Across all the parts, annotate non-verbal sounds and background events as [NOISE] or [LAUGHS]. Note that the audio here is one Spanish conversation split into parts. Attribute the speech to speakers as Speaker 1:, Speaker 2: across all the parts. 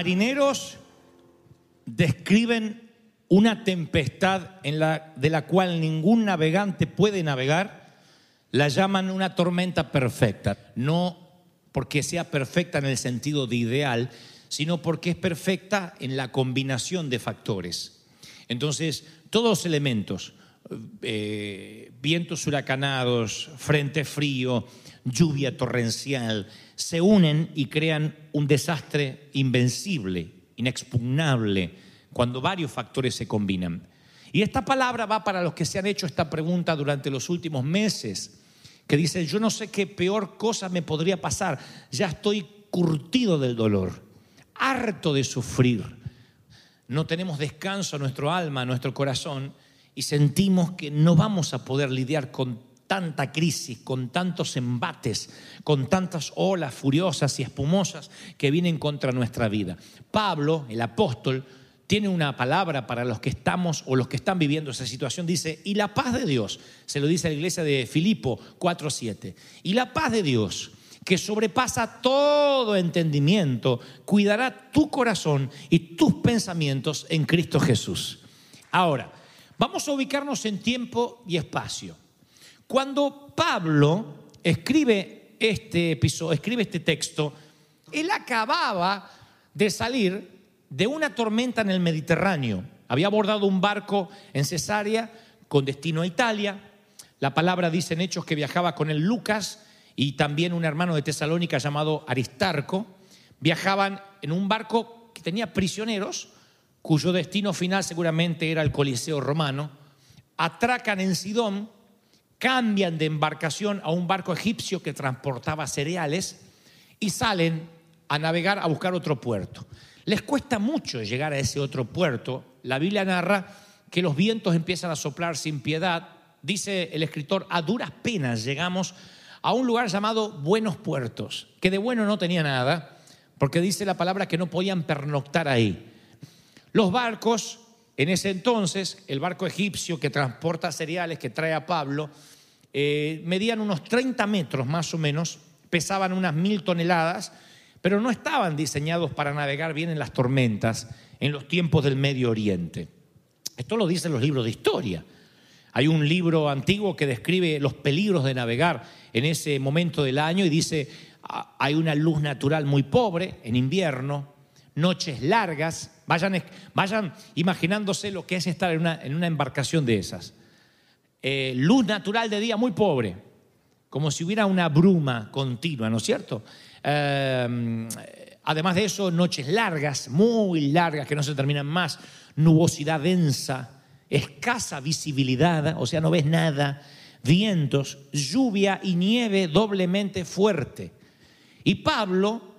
Speaker 1: Marineros describen una tempestad en la, de la cual ningún navegante puede navegar, la llaman una tormenta perfecta. No porque sea perfecta en el sentido de ideal, sino porque es perfecta en la combinación de factores. Entonces, todos los elementos, eh, vientos huracanados, frente frío, lluvia torrencial, se unen y crean un desastre invencible, inexpugnable, cuando varios factores se combinan. Y esta palabra va para los que se han hecho esta pregunta durante los últimos meses, que dicen, yo no sé qué peor cosa me podría pasar, ya estoy curtido del dolor, harto de sufrir, no tenemos descanso a nuestro alma, a nuestro corazón, y sentimos que no vamos a poder lidiar con tanta crisis, con tantos embates, con tantas olas furiosas y espumosas que vienen contra nuestra vida. Pablo, el apóstol, tiene una palabra para los que estamos o los que están viviendo esa situación. Dice, y la paz de Dios, se lo dice a la iglesia de Filipo 4.7, y la paz de Dios, que sobrepasa todo entendimiento, cuidará tu corazón y tus pensamientos en Cristo Jesús. Ahora, vamos a ubicarnos en tiempo y espacio. Cuando Pablo escribe este episodio, escribe este texto, él acababa de salir de una tormenta en el Mediterráneo. Había abordado un barco en Cesarea con destino a Italia. La palabra dice en Hechos que viajaba con él Lucas y también un hermano de Tesalónica llamado Aristarco. Viajaban en un barco que tenía prisioneros, cuyo destino final seguramente era el Coliseo romano. Atracan en Sidón cambian de embarcación a un barco egipcio que transportaba cereales y salen a navegar a buscar otro puerto. Les cuesta mucho llegar a ese otro puerto. La Biblia narra que los vientos empiezan a soplar sin piedad. Dice el escritor, a duras penas llegamos a un lugar llamado Buenos Puertos, que de bueno no tenía nada, porque dice la palabra que no podían pernoctar ahí. Los barcos en ese entonces, el barco egipcio que transporta cereales, que trae a Pablo, eh, medían unos 30 metros más o menos, pesaban unas mil toneladas, pero no estaban diseñados para navegar bien en las tormentas en los tiempos del Medio Oriente. Esto lo dicen los libros de historia. Hay un libro antiguo que describe los peligros de navegar en ese momento del año y dice, ah, hay una luz natural muy pobre en invierno, noches largas, Vayan, vayan imaginándose lo que es estar en una, en una embarcación de esas. Eh, luz natural de día muy pobre, como si hubiera una bruma continua, ¿no es cierto? Eh, además de eso, noches largas, muy largas, que no se terminan más, nubosidad densa, escasa visibilidad, o sea, no ves nada, vientos, lluvia y nieve doblemente fuerte. Y Pablo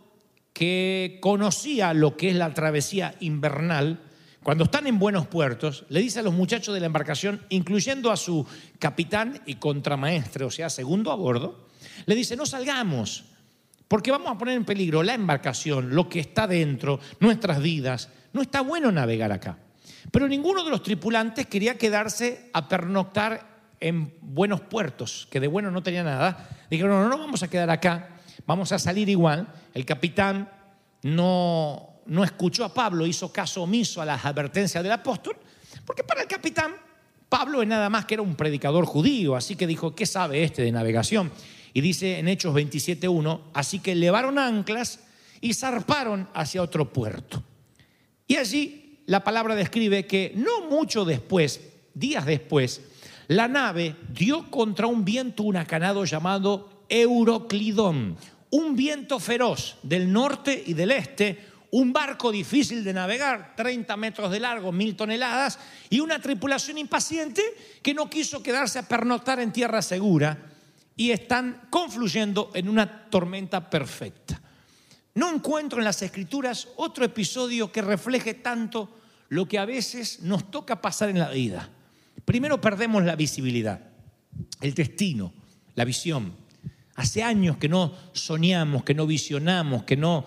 Speaker 1: que conocía lo que es la travesía invernal, cuando están en buenos puertos, le dice a los muchachos de la embarcación, incluyendo a su capitán y contramaestre, o sea, segundo a bordo, le dice, no salgamos, porque vamos a poner en peligro la embarcación, lo que está dentro, nuestras vidas. No está bueno navegar acá. Pero ninguno de los tripulantes quería quedarse a pernoctar en buenos puertos, que de bueno no tenía nada. Dijeron, no, no, vamos a quedar acá, vamos a salir igual. El capitán no, no escuchó a Pablo, hizo caso omiso a las advertencias del apóstol, porque para el capitán Pablo es nada más que era un predicador judío, así que dijo, ¿qué sabe este de navegación? Y dice en Hechos 27.1, así que levaron anclas y zarparon hacia otro puerto. Y allí la palabra describe que no mucho después, días después, la nave dio contra un viento huracanado llamado Euroclidón, un viento feroz del norte y del este, un barco difícil de navegar, 30 metros de largo, mil toneladas, y una tripulación impaciente que no quiso quedarse a pernoctar en tierra segura y están confluyendo en una tormenta perfecta. No encuentro en las escrituras otro episodio que refleje tanto lo que a veces nos toca pasar en la vida. Primero perdemos la visibilidad, el destino, la visión. Hace años que no soñamos, que no visionamos, que no,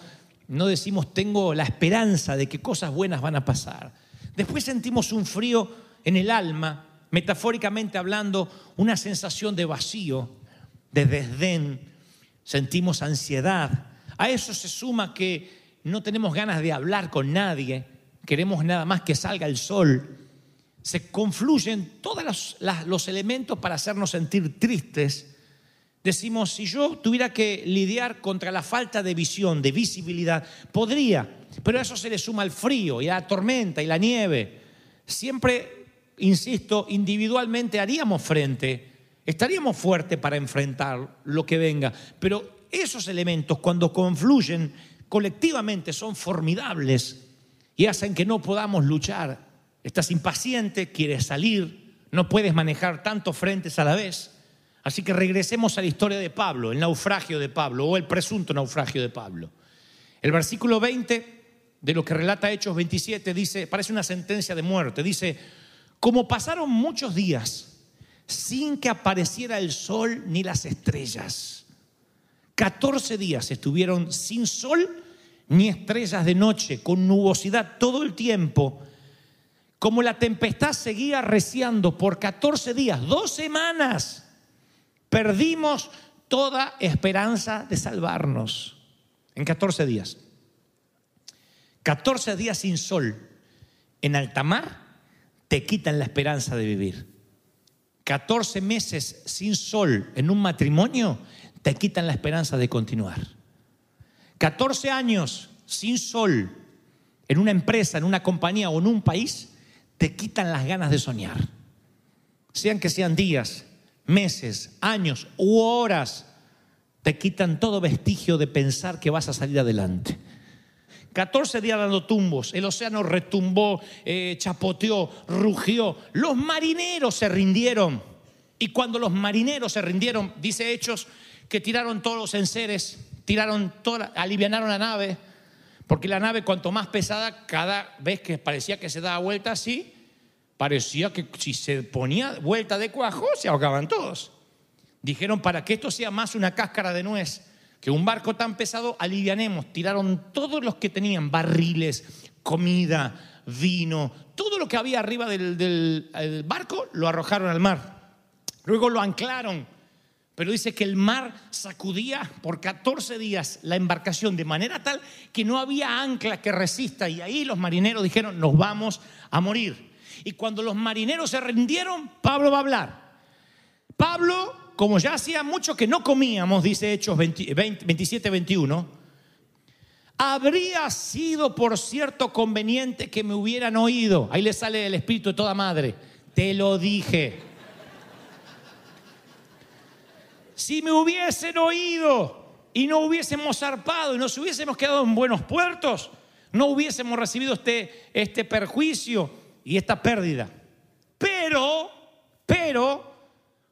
Speaker 1: no decimos tengo la esperanza de que cosas buenas van a pasar. Después sentimos un frío en el alma, metafóricamente hablando, una sensación de vacío, de desdén, sentimos ansiedad, A eso se suma que no tenemos ganas de hablar con nadie, queremos nada más que salga el sol. Se confluyen todos los, los elementos para hacernos sentir tristes. Decimos, si yo tuviera que lidiar contra la falta de visión, de visibilidad, podría, pero eso se le suma el frío y la tormenta y la nieve. Siempre, insisto, individualmente haríamos frente, estaríamos fuertes para enfrentar lo que venga, pero esos elementos cuando confluyen colectivamente son formidables y hacen que no podamos luchar. Estás impaciente, quieres salir, no puedes manejar tantos frentes a la vez. Así que regresemos a la historia de Pablo, el naufragio de Pablo o el presunto naufragio de Pablo. El versículo 20 de lo que relata Hechos 27 dice, parece una sentencia de muerte, dice, como pasaron muchos días sin que apareciera el sol ni las estrellas 14 días estuvieron sin sol ni estrellas de noche, con nubosidad todo el tiempo. Como la tempestad seguía reciando por 14 días, dos semanas, perdimos toda esperanza de salvarnos. En 14 días. 14 días sin sol en alta mar te quitan la esperanza de vivir. 14 meses sin sol en un matrimonio te quitan la esperanza de continuar. 14 años sin sol en una empresa, en una compañía o en un país, te quitan las ganas de soñar. Sean que sean días, meses, años u horas, te quitan todo vestigio de pensar que vas a salir adelante. 14 días dando tumbos, el océano retumbó, eh, chapoteó, rugió, los marineros se rindieron. Y cuando los marineros se rindieron, dice Hechos, que tiraron todos los enseres, tiraron toda, alivianaron la nave, porque la nave cuanto más pesada, cada vez que parecía que se daba vuelta así, parecía que si se ponía vuelta de cuajo, se ahogaban todos. Dijeron, para que esto sea más una cáscara de nuez que un barco tan pesado, alivianemos. Tiraron todos los que tenían barriles, comida, vino, todo lo que había arriba del, barco, lo arrojaron al mar. Luego lo anclaron pero dice que el mar sacudía por 14 días la embarcación de manera tal que no había ancla que resista. Y ahí los marineros dijeron, nos vamos a morir. Y cuando los marineros se rindieron, Pablo va a hablar. Pablo, como ya hacía mucho que no comíamos, dice Hechos 27, 21, habría sido por cierto conveniente que me hubieran oído. Ahí le sale el espíritu de toda madre. Te lo dije si me hubiesen oído y no hubiésemos zarpado y nos hubiésemos quedado en buenos puertos, no hubiésemos recibido este, este perjuicio y esta pérdida. Pero, pero,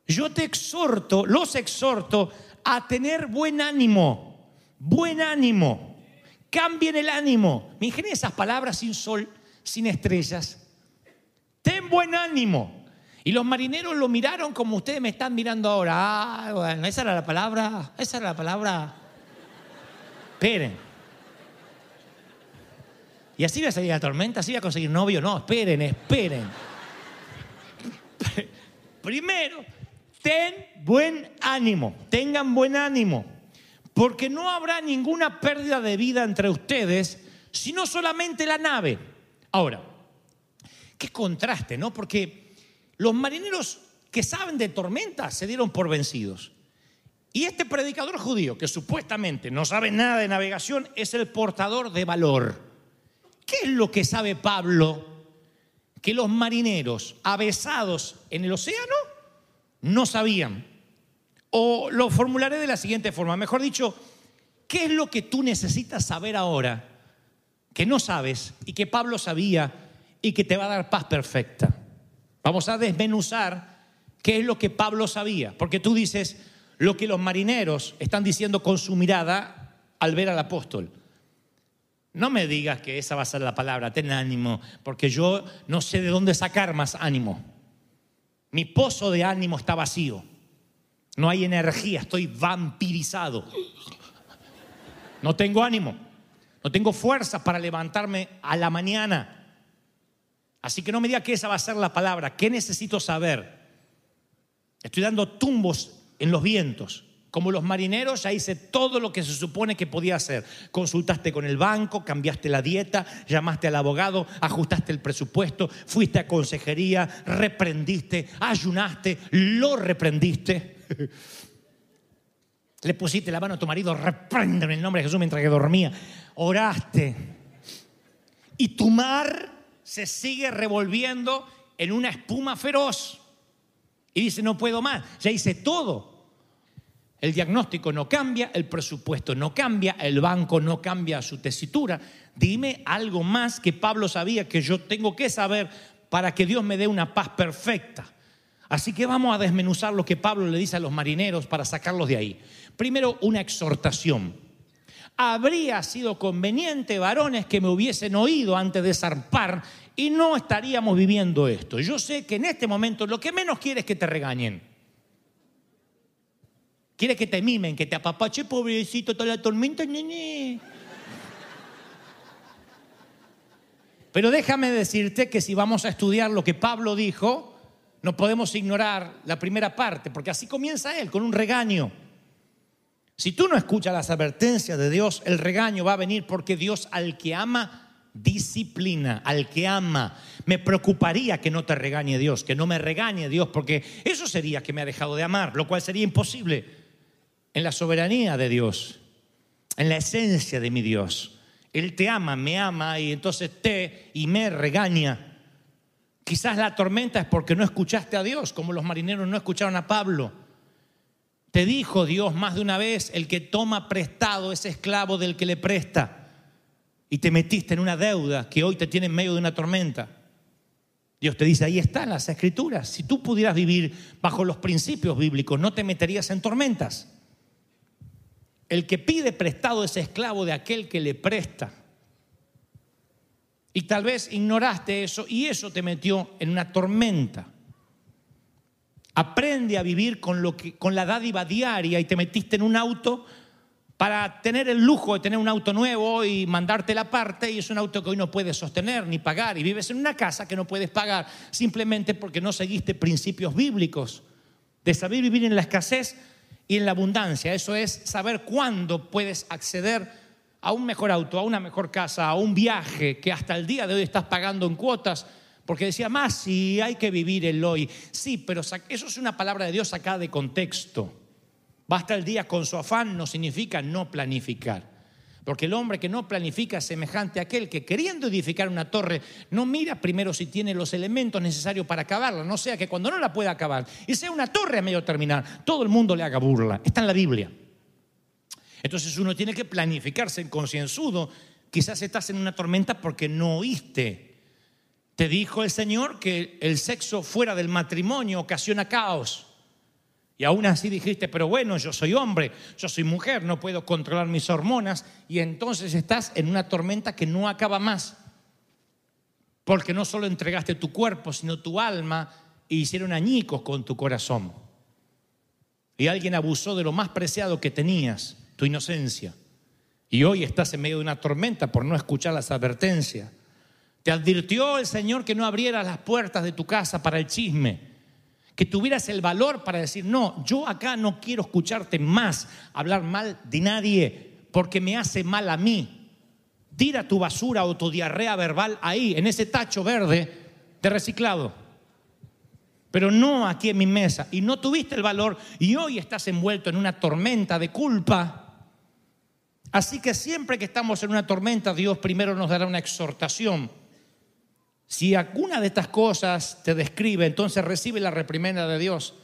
Speaker 1: yo te exhorto, los exhorto a tener buen ánimo, buen ánimo. Cambien el ánimo. Me esas palabras sin sol, sin estrellas. Ten buen ánimo. Y los marineros lo miraron como ustedes me están mirando ahora. Ah, bueno, esa era la palabra, esa era la palabra. Esperen. Y así va a salir la tormenta, así va a conseguir novio. No, esperen, esperen. [LAUGHS] Primero, ten buen ánimo, tengan buen ánimo, porque no habrá ninguna pérdida de vida entre ustedes, sino solamente la nave. Ahora, qué contraste, ¿no? Porque los marineros que saben de tormentas se dieron por vencidos. Y este predicador judío, que supuestamente no sabe nada de navegación, es el portador de valor. ¿Qué es lo que sabe Pablo? Que los marineros avesados en el océano no sabían. O lo formularé de la siguiente forma, mejor dicho, ¿qué es lo que tú necesitas saber ahora que no sabes y que Pablo sabía y que te va a dar paz perfecta? Vamos a desmenuzar qué es lo que Pablo sabía, porque tú dices lo que los marineros están diciendo con su mirada al ver al apóstol. No me digas que esa va a ser la palabra, ten ánimo, porque yo no sé de dónde sacar más ánimo. Mi pozo de ánimo está vacío. No hay energía, estoy vampirizado. No tengo ánimo, no tengo fuerza para levantarme a la mañana. Así que no me diga que esa va a ser la palabra. ¿Qué necesito saber? Estoy dando tumbos en los vientos. Como los marineros, ya hice todo lo que se supone que podía hacer. Consultaste con el banco, cambiaste la dieta, llamaste al abogado, ajustaste el presupuesto, fuiste a consejería, reprendiste, ayunaste, lo reprendiste. [LAUGHS] Le pusiste la mano a tu marido, reprende en el nombre de Jesús mientras que dormía. Oraste. Y tu mar se sigue revolviendo en una espuma feroz. Y dice, no puedo más, ya hice todo. El diagnóstico no cambia, el presupuesto no cambia, el banco no cambia su tesitura. Dime algo más que Pablo sabía que yo tengo que saber para que Dios me dé una paz perfecta. Así que vamos a desmenuzar lo que Pablo le dice a los marineros para sacarlos de ahí. Primero, una exhortación. Habría sido conveniente, varones, que me hubiesen oído antes de zarpar y no estaríamos viviendo esto. Yo sé que en este momento lo que menos quieres es que te regañen. Quiere que te mimen, que te apapache, pobrecito, toda la tormenta, nene. Pero déjame decirte que si vamos a estudiar lo que Pablo dijo, no podemos ignorar la primera parte, porque así comienza él, con un regaño. Si tú no escuchas las advertencias de Dios, el regaño va a venir porque Dios al que ama, disciplina, al que ama. Me preocuparía que no te regañe Dios, que no me regañe Dios, porque eso sería que me ha dejado de amar, lo cual sería imposible en la soberanía de Dios, en la esencia de mi Dios. Él te ama, me ama y entonces te y me regaña. Quizás la tormenta es porque no escuchaste a Dios, como los marineros no escucharon a Pablo. Te dijo Dios más de una vez, el que toma prestado es esclavo del que le presta. Y te metiste en una deuda que hoy te tiene en medio de una tormenta. Dios te dice, ahí están las escrituras. Si tú pudieras vivir bajo los principios bíblicos, no te meterías en tormentas. El que pide prestado es esclavo de aquel que le presta. Y tal vez ignoraste eso y eso te metió en una tormenta. Aprende a vivir con, lo que, con la dádiva diaria y te metiste en un auto para tener el lujo de tener un auto nuevo y mandarte la parte y es un auto que hoy no puedes sostener ni pagar y vives en una casa que no puedes pagar simplemente porque no seguiste principios bíblicos de saber vivir en la escasez y en la abundancia. Eso es saber cuándo puedes acceder a un mejor auto, a una mejor casa, a un viaje que hasta el día de hoy estás pagando en cuotas. Porque decía, más si hay que vivir el hoy. Sí, pero eso es una palabra de Dios sacada de contexto. Basta el día con su afán no significa no planificar. Porque el hombre que no planifica es semejante a aquel que queriendo edificar una torre no mira primero si tiene los elementos necesarios para acabarla, no sea que cuando no la pueda acabar y sea una torre a medio terminar, todo el mundo le haga burla. Está en la Biblia. Entonces uno tiene que planificarse en concienzudo. Quizás estás en una tormenta porque no oíste. Te dijo el Señor que el sexo fuera del matrimonio ocasiona caos. Y aún así dijiste, pero bueno, yo soy hombre, yo soy mujer, no puedo controlar mis hormonas. Y entonces estás en una tormenta que no acaba más. Porque no solo entregaste tu cuerpo, sino tu alma e hicieron añicos con tu corazón. Y alguien abusó de lo más preciado que tenías, tu inocencia. Y hoy estás en medio de una tormenta por no escuchar las advertencias. Te advirtió el Señor que no abrieras las puertas de tu casa para el chisme que tuvieras el valor para decir, no, yo acá no quiero escucharte más hablar mal de nadie porque me hace mal a mí. Tira tu basura o tu diarrea verbal ahí, en ese tacho verde de reciclado. Pero no aquí en mi mesa. Y no tuviste el valor y hoy estás envuelto en una tormenta de culpa. Así que siempre que estamos en una tormenta, Dios primero nos dará una exhortación si alguna de estas cosas te describe, entonces recibe la reprimenda de Dios.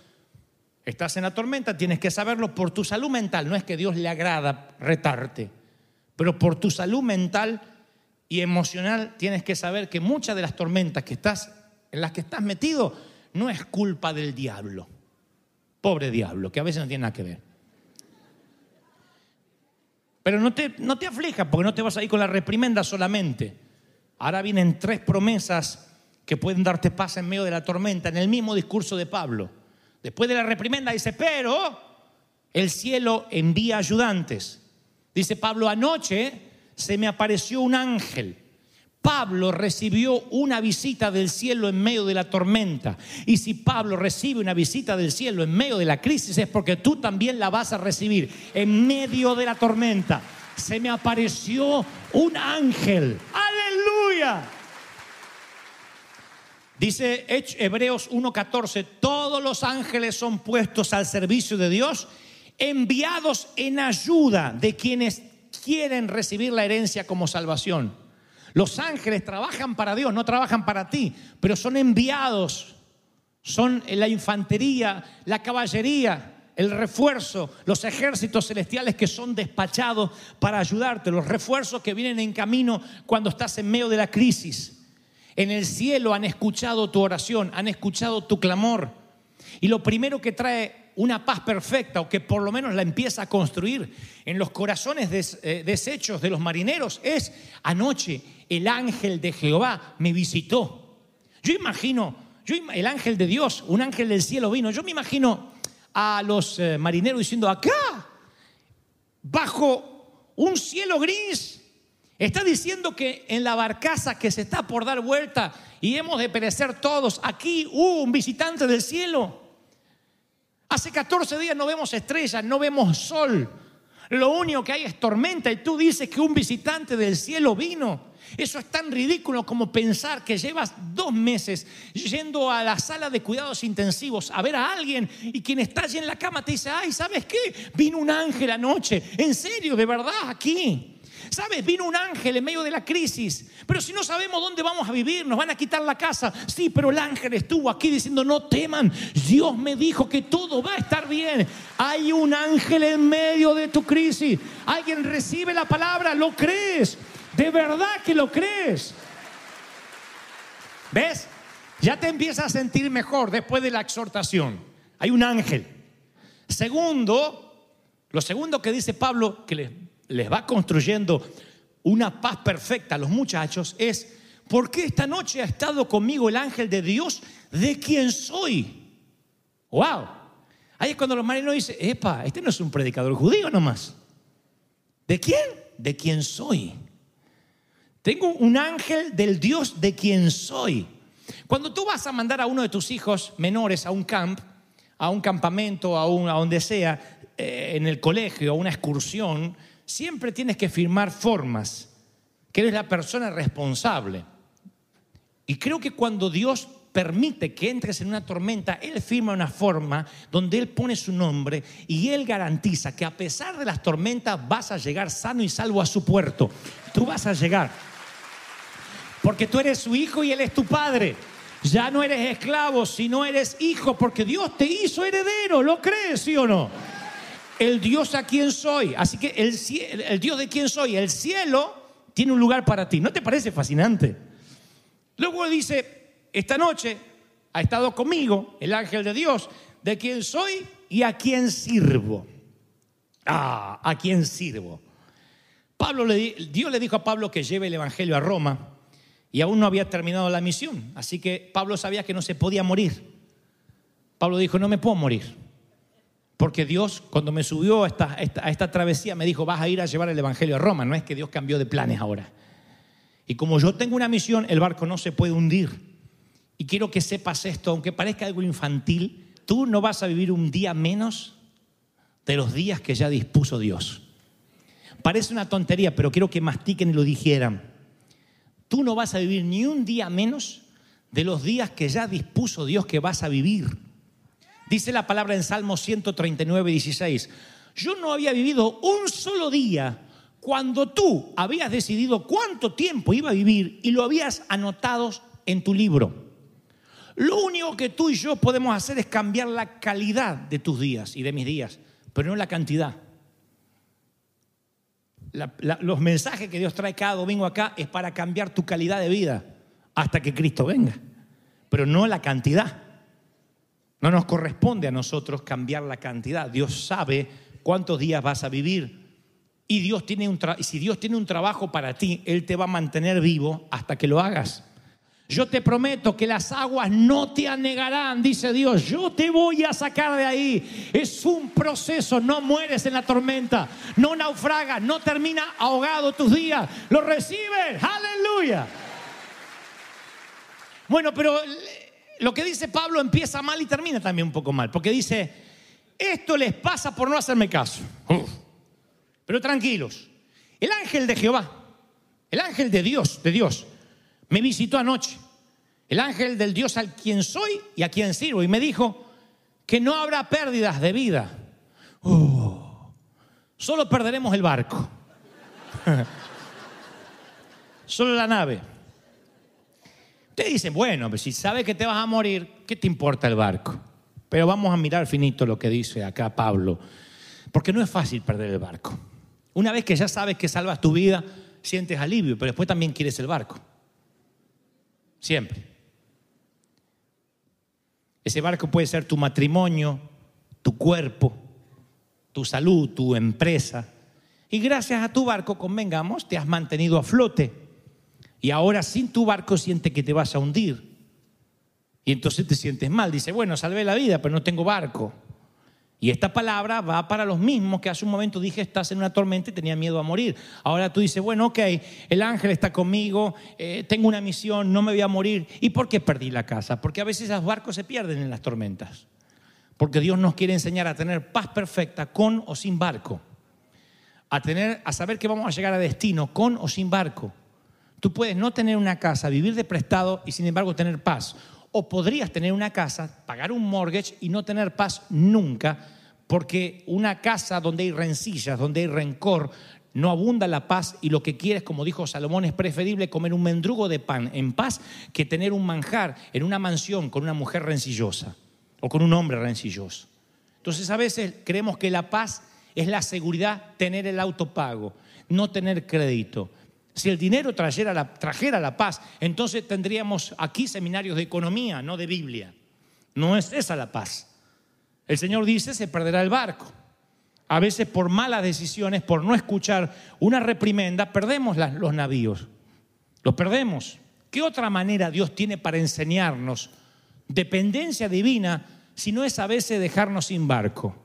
Speaker 1: Estás en la tormenta, tienes que saberlo por tu salud mental. No es que Dios le agrada retarte, pero por tu salud mental y emocional tienes que saber que muchas de las tormentas que estás, en las que estás metido no es culpa del diablo. Pobre diablo, que a veces no tiene nada que ver. Pero no te, no te aflijas porque no te vas a ir con la reprimenda solamente. Ahora vienen tres promesas que pueden darte paz en medio de la tormenta, en el mismo discurso de Pablo. Después de la reprimenda dice, pero el cielo envía ayudantes. Dice Pablo, anoche se me apareció un ángel Pablo recibió una visita del cielo en medio de la tormenta. Y si Pablo recibe una visita del cielo en medio de la crisis es porque tú también la vas a recibir en medio de la tormenta. Se me apareció un ángel. Dice Hebreos 1.14, todos los ángeles son puestos al servicio de Dios, enviados en ayuda de quienes quieren recibir la herencia como salvación. Los ángeles trabajan para Dios, no trabajan para ti, pero son enviados, son la infantería, la caballería, el refuerzo, los ejércitos celestiales que son despachados para ayudarte, los refuerzos que vienen en camino cuando estás en medio de la crisis. En el cielo han escuchado tu oración, han escuchado tu clamor. Y lo primero que trae una paz perfecta, o que por lo menos la empieza a construir en los corazones eh, deshechos de los marineros, es anoche el ángel de Jehová me visitó. Yo imagino, yo, el ángel de Dios, un ángel del cielo vino. Yo me imagino a los eh, marineros diciendo, acá, bajo un cielo gris, Está diciendo que en la barcaza que se está por dar vuelta y hemos de perecer todos, aquí hubo un visitante del cielo. Hace 14 días no vemos estrellas, no vemos sol. Lo único que hay es tormenta y tú dices que un visitante del cielo vino. Eso es tan ridículo como pensar que llevas dos meses yendo a la sala de cuidados intensivos a ver a alguien y quien está allí en la cama te dice, ay, ¿sabes qué? Vino un ángel anoche. En serio, de verdad, aquí. ¿Sabes? Vino un ángel en medio de la crisis. Pero si no sabemos dónde vamos a vivir, nos van a quitar la casa. Sí, pero el ángel estuvo aquí diciendo, no teman. Dios me dijo que todo va a estar bien. Hay un ángel en medio de tu crisis. Alguien recibe la palabra, lo crees. De verdad que lo crees. ¿Ves? Ya te empiezas a sentir mejor después de la exhortación. Hay un ángel. Segundo, lo segundo que dice Pablo, que le les va construyendo una paz perfecta a los muchachos es, ¿por qué esta noche ha estado conmigo el ángel de Dios de quien soy? ¡Wow! Ahí es cuando los marinos dicen, epa, este no es un predicador judío nomás. ¿De quién? De quien soy. Tengo un ángel del Dios de quien soy. Cuando tú vas a mandar a uno de tus hijos menores a un camp, a un campamento, a, un, a donde sea, eh, en el colegio, a una excursión, siempre tienes que firmar formas, que eres la persona responsable. Y creo que cuando Dios permite que entres en una tormenta, Él firma una forma donde Él pone su nombre y Él garantiza que a pesar de las tormentas vas a llegar sano y salvo a su puerto. Tú vas a llegar. Porque tú eres su hijo y Él es tu padre. Ya no eres esclavo, sino eres hijo, porque Dios te hizo heredero. ¿Lo crees, sí o no? El Dios a quien soy. Así que el, el Dios de quien soy, el cielo, tiene un lugar para ti. ¿No te parece fascinante? Luego dice, esta noche ha estado conmigo el ángel de Dios, de quien soy y a quien sirvo. Ah, a quien sirvo. Dios le dijo a Pablo que lleve el evangelio a Roma y aún no había terminado la misión. Así que Pablo sabía que no se podía morir. Pablo dijo, no me puedo morir. Porque Dios, cuando me subió a esta, esta, travesía, me dijo, vas a ir a llevar el Evangelio a Roma. No es que Dios cambió de planes ahora. Y como yo tengo una misión, el barco no se puede hundir. Y quiero que sepas esto, aunque parezca algo infantil, tú no vas a vivir un día menos de los días que ya dispuso Dios. Parece una tontería, pero quiero que mastiquen y lo dijeran. Tú no vas a vivir ni un día menos de los días que ya dispuso Dios que vas a vivir. Dice la palabra en Salmo 139, 16. Yo no había vivido un solo día cuando tú habías decidido cuánto tiempo iba a vivir y lo habías anotado en tu libro. Lo único que tú y yo podemos hacer es cambiar la calidad de tus días y de mis días, pero no la cantidad. los mensajes que Dios trae cada domingo acá es para cambiar tu calidad de vida hasta que Cristo venga, pero no la cantidad. No nos corresponde a nosotros cambiar la cantidad. Dios sabe cuántos días vas a vivir. Y Dios tiene un si Dios tiene un trabajo para ti, Él te va a mantener vivo hasta que lo hagas. Yo te prometo que las aguas no te anegarán, dice Dios. Yo te voy a sacar de ahí. Es un proceso, no mueres en la tormenta, no naufragas, no termina ahogado tus días. Lo recibes, aleluya. Bueno, pero lo que dice Pablo empieza mal y termina también un poco mal, porque dice, esto les pasa por no hacerme caso. Pero tranquilos, el ángel de Jehová, el ángel de Dios, de Dios, me visitó anoche. El ángel del Dios al quien soy y a quien sirvo. Y me dijo que no habrá pérdidas de vida. Uh, solo perderemos el barco. [LAUGHS] solo la nave. Ustedes dicen, bueno, pues si sabes que te vas a morir, ¿qué te importa el barco? Pero vamos a mirar finito lo que dice acá Pablo. Porque no es fácil perder el barco. Una vez que ya sabes que salvas tu vida, sientes alivio, pero después también quieres el barco. Siempre. Ese barco puede ser tu matrimonio, tu cuerpo, tu salud, tu empresa. Y gracias a tu barco, convengamos, te has mantenido a flote. Y ahora sin tu barco sientes que te vas a hundir. Y entonces te sientes mal. Dice, bueno, salvé la vida, pero no tengo barco. Y esta palabra va para los mismos que hace un momento dije, estás en una tormenta y tenía miedo a morir. Ahora tú dices, bueno, ok, el ángel está conmigo, eh, tengo una misión, no me voy a morir. ¿Y por qué perdí la casa? Porque a veces los barcos se pierden en las tormentas. Porque Dios nos quiere enseñar a tener paz perfecta con o sin barco. A, tener, a saber que vamos a llegar a destino con o sin barco. Tú puedes no tener una casa, vivir de prestado y sin embargo tener paz o podrías tener una casa, pagar un mortgage y no tener paz nunca, porque una casa donde hay rencillas, donde hay rencor, no abunda la paz y lo que quieres, como dijo Salomón, es preferible comer un mendrugo de pan en paz que tener un manjar en una mansión con una mujer rencillosa o con un hombre rencilloso. Entonces a veces creemos que la paz es la seguridad, tener el auto pago, no tener crédito. Si el dinero trajera la, trajera la paz, entonces tendríamos aquí seminarios de economía, no de Biblia. No es esa la paz. El Señor dice, se perderá el barco. A veces por malas decisiones, por no escuchar una reprimenda, perdemos los navíos. Los perdemos. ¿Qué otra manera Dios tiene para enseñarnos dependencia divina si no es a veces dejarnos sin barco?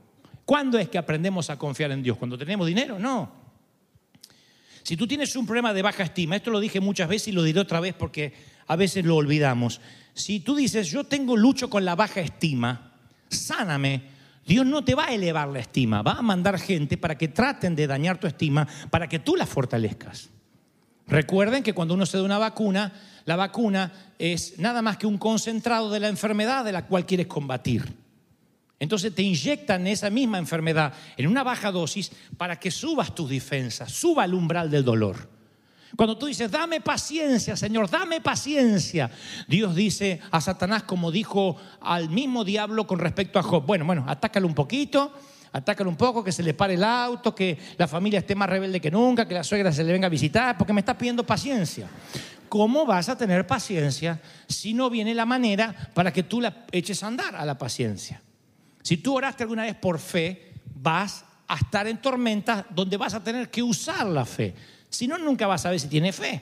Speaker 1: ¿Cuándo es que aprendemos a confiar en Dios? ¿Cuando tenemos dinero? No. Si tú tienes un problema de baja estima, esto lo dije muchas veces y lo diré otra vez porque a veces lo olvidamos. Si tú dices, yo tengo lucho con la baja estima, sáname. Dios no te va a elevar la estima, va a mandar gente para que traten de dañar tu estima, para que tú la fortalezcas. Recuerden que cuando uno se da una vacuna, la vacuna es nada más que un concentrado de la enfermedad de la cual quieres combatir. Entonces te inyectan esa misma enfermedad en una baja dosis para que subas tus defensas, suba el umbral del dolor. Cuando tú dices, dame paciencia, Señor, dame paciencia, Dios dice a Satanás como dijo al mismo diablo con respecto a Job, bueno, bueno, atácalo un poquito, atácalo un poco, que se le pare el auto, que la familia esté más rebelde que nunca, que la suegra se le venga a visitar, porque me está pidiendo paciencia. ¿Cómo vas a tener paciencia si no viene la manera para que tú la eches a andar a la paciencia? Si tú oraste alguna vez por fe, vas a estar en tormentas donde vas a tener que usar la fe. Si no, nunca vas a ver si tiene fe.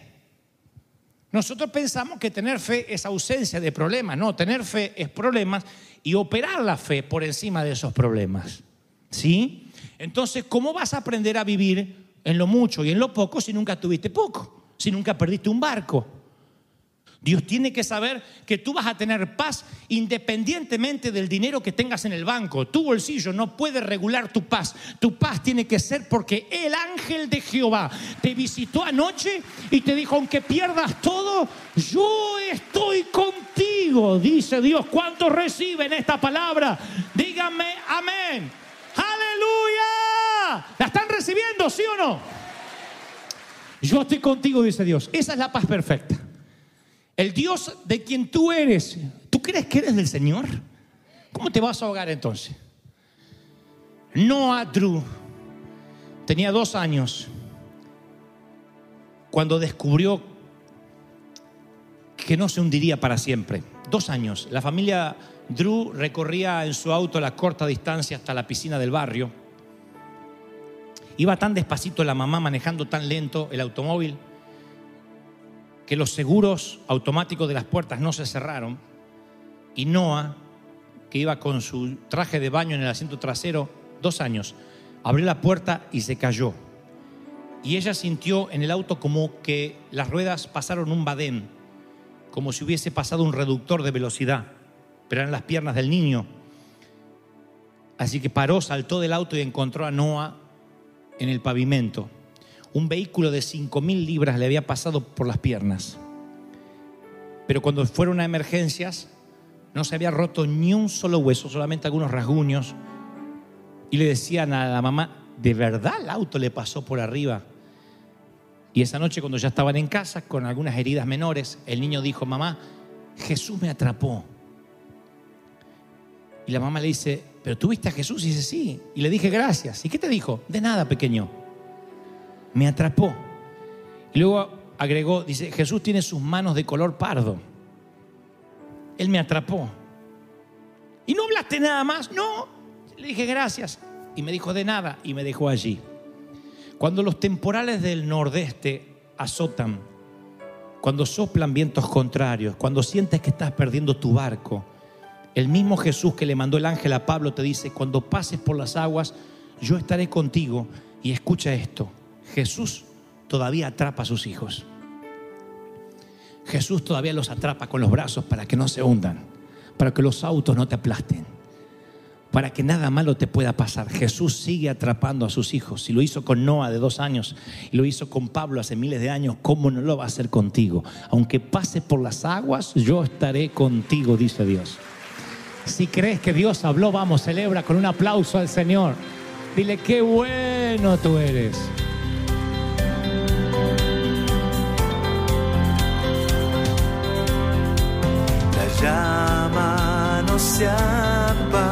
Speaker 1: Nosotros pensamos que tener fe es ausencia de problemas. No, tener fe es problemas y operar la fe por encima de esos problemas. ¿Sí? Entonces, ¿cómo vas a aprender a vivir en lo mucho y en lo poco si nunca tuviste poco? Si nunca perdiste un barco. Dios tiene que saber que tú vas a tener paz independientemente del dinero que tengas en el banco. Tu bolsillo no puede regular tu paz. Tu paz tiene que ser porque el ángel de Jehová te visitó anoche y te dijo, aunque pierdas todo, yo estoy contigo, dice Dios. ¿Cuántos reciben esta palabra? Díganme amén. Aleluya. ¿La están recibiendo, sí o no? Yo estoy contigo, dice Dios. Esa es la paz perfecta. El Dios de quien tú eres, ¿tú crees que eres del Señor? ¿Cómo te vas a ahogar entonces? Noah Drew tenía dos años cuando descubrió que no se hundiría para siempre. Dos años. La familia Drew recorría en su auto la corta distancia hasta la piscina del barrio. Iba tan despacito la mamá manejando tan lento el automóvil que los seguros automáticos de las puertas no se cerraron y Noah, que iba con su traje de baño en el asiento trasero, dos años, abrió la puerta y se cayó. Y ella sintió en el auto como que las ruedas pasaron un badén como si hubiese pasado un reductor de velocidad, pero eran las piernas del niño. Así que paró, saltó del auto y encontró a Noah en el pavimento. Un vehículo de 5.000 libras le había pasado por las piernas. Pero cuando fueron a emergencias, no se había roto ni un solo hueso, solamente algunos rasguños. Y le decían a la mamá, ¿de verdad el auto le pasó por arriba? Y esa noche cuando ya estaban en casa con algunas heridas menores, el niño dijo, mamá, Jesús me atrapó. Y la mamá le dice, ¿pero tú viste a Jesús? Y dice, sí. Y le dije, gracias. ¿Y qué te dijo? De nada, pequeño. Me atrapó. Y luego agregó, dice, Jesús tiene sus manos de color pardo. Él me atrapó. ¿Y no hablaste nada más? No. Le dije, gracias. Y me dijo, de nada. Y me dejó allí. Cuando los temporales del nordeste azotan, cuando soplan vientos contrarios, cuando sientes que estás perdiendo tu barco, el mismo Jesús que le mandó el ángel a Pablo te dice, cuando pases por las aguas, yo estaré contigo. Y escucha esto, Jesús todavía atrapa a sus hijos. Jesús todavía los atrapa con los brazos para que no se hundan, para que los autos no te aplasten, para que nada malo te pueda pasar. Jesús sigue atrapando a sus hijos. Si lo hizo con Noah de dos años y lo hizo con Pablo hace miles de años, ¿cómo no lo va a hacer contigo? Aunque pases por las aguas, yo estaré contigo, dice Dios. Si crees que Dios habló, vamos, celebra con un aplauso al Señor. Dile, qué bueno tú eres.
Speaker 2: llama, no se apaga.